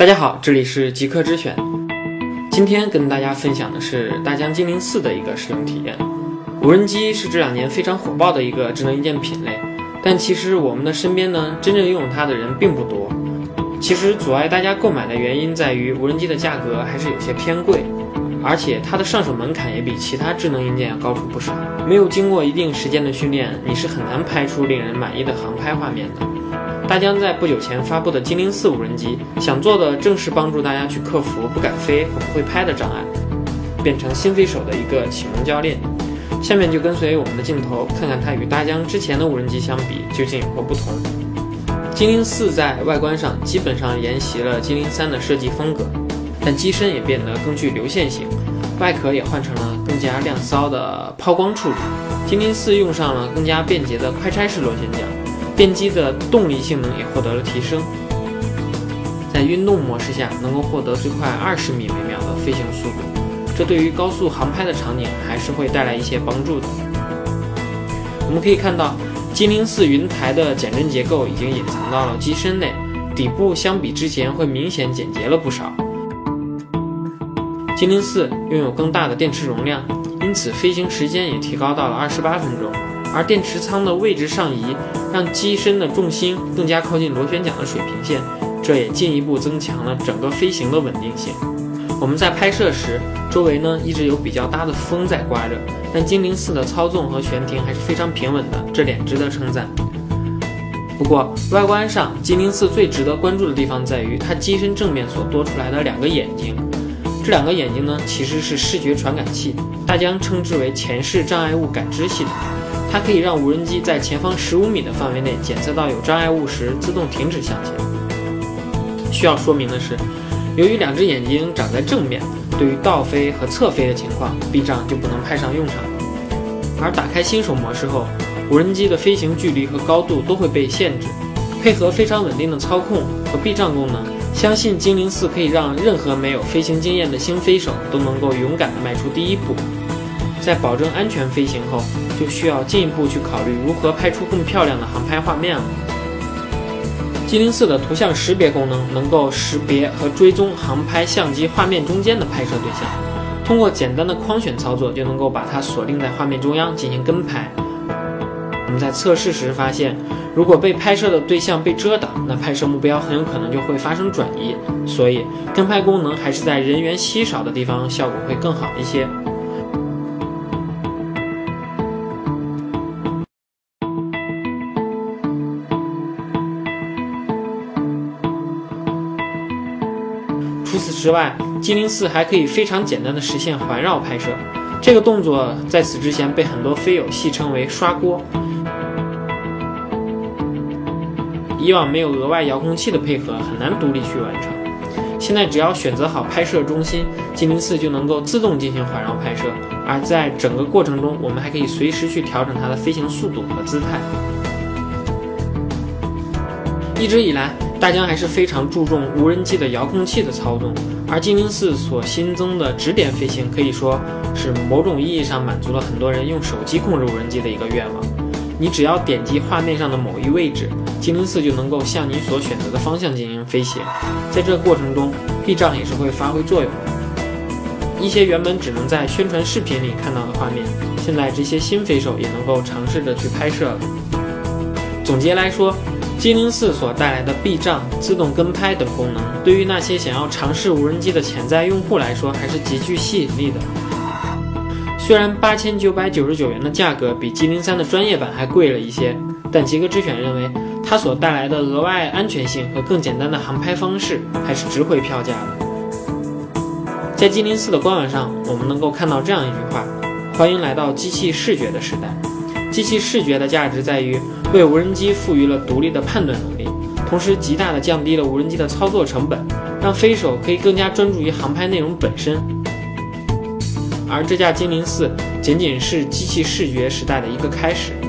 大家好，这里是极客之选。今天跟大家分享的是大疆精灵四的一个使用体验。无人机是这两年非常火爆的一个智能硬件品类，但其实我们的身边呢，真正拥有它的人并不多。其实阻碍大家购买的原因在于无人机的价格还是有些偏贵，而且它的上手门槛也比其他智能硬件要高出不少。没有经过一定时间的训练，你是很难拍出令人满意的航拍画面的。大疆在不久前发布的精灵四无人机，想做的正是帮助大家去克服不敢飞不会拍的障碍，变成新飞手的一个启蒙教练。下面就跟随我们的镜头，看看它与大疆之前的无人机相比究竟有何不同。精灵四在外观上基本上沿袭了精灵三的设计风格，但机身也变得更具流线型，外壳也换成了更加亮骚的抛光处理。精灵四用上了更加便捷的快拆式螺旋桨。电机的动力性能也获得了提升，在运动模式下能够获得最快二十米每秒的飞行速度，这对于高速航拍的场景还是会带来一些帮助的。我们可以看到，精灵四云台的减震结构已经隐藏到了机身内，底部相比之前会明显简洁了不少。精灵四拥有更大的电池容量，因此飞行时间也提高到了二十八分钟。而电池仓的位置上移，让机身的重心更加靠近螺旋桨的水平线，这也进一步增强了整个飞行的稳定性。我们在拍摄时，周围呢一直有比较大的风在刮着，但精灵四的操纵和悬停还是非常平稳的，这点值得称赞。不过外观上，精灵四最值得关注的地方在于它机身正面所多出来的两个眼睛，这两个眼睛呢其实是视觉传感器，大疆称之为前视障碍物感知系统。它可以让无人机在前方十五米的范围内检测到有障碍物时自动停止向前。需要说明的是，由于两只眼睛长在正面，对于倒飞和侧飞的情况，避障就不能派上用场。而打开新手模式后，无人机的飞行距离和高度都会被限制。配合非常稳定的操控和避障功能，相信精灵四可以让任何没有飞行经验的新飞手都能够勇敢地迈出第一步。在保证安全飞行后，就需要进一步去考虑如何拍出更漂亮的航拍画面了。精灵四的图像识别功能能够识别和追踪航拍相机画面中间的拍摄对象，通过简单的框选操作就能够把它锁定在画面中央进行跟拍。我们在测试时发现，如果被拍摄的对象被遮挡，那拍摄目标很有可能就会发生转移，所以跟拍功能还是在人员稀少的地方效果会更好一些。除此之外，精灵四还可以非常简单的实现环绕拍摄。这个动作在此之前被很多飞友戏称为“刷锅”。以往没有额外遥控器的配合，很难独立去完成。现在只要选择好拍摄中心，精灵四就能够自动进行环绕拍摄。而在整个过程中，我们还可以随时去调整它的飞行速度和姿态。一直以来，大疆还是非常注重无人机的遥控器的操纵，而精灵四所新增的指点飞行，可以说是某种意义上满足了很多人用手机控制无人机的一个愿望。你只要点击画面上的某一位置，精灵四就能够向你所选择的方向进行飞行。在这个过程中，避障也是会发挥作用的。一些原本只能在宣传视频里看到的画面，现在这些新飞手也能够尝试着去拍摄了。总结来说。精灵四所带来的避障、自动跟拍等功能，对于那些想要尝试无人机的潜在用户来说，还是极具吸引力的。虽然八千九百九十九元的价格比 G 零三的专业版还贵了一些，但极客之选认为，它所带来的额外安全性和更简单的航拍方式，还是值回票价的。在 G 零四的官网上，我们能够看到这样一句话：“欢迎来到机器视觉的时代。”机器视觉的价值在于为无人机赋予了独立的判断能力，同时极大的降低了无人机的操作成本，让飞手可以更加专注于航拍内容本身。而这架精灵四仅仅是机器视觉时代的一个开始。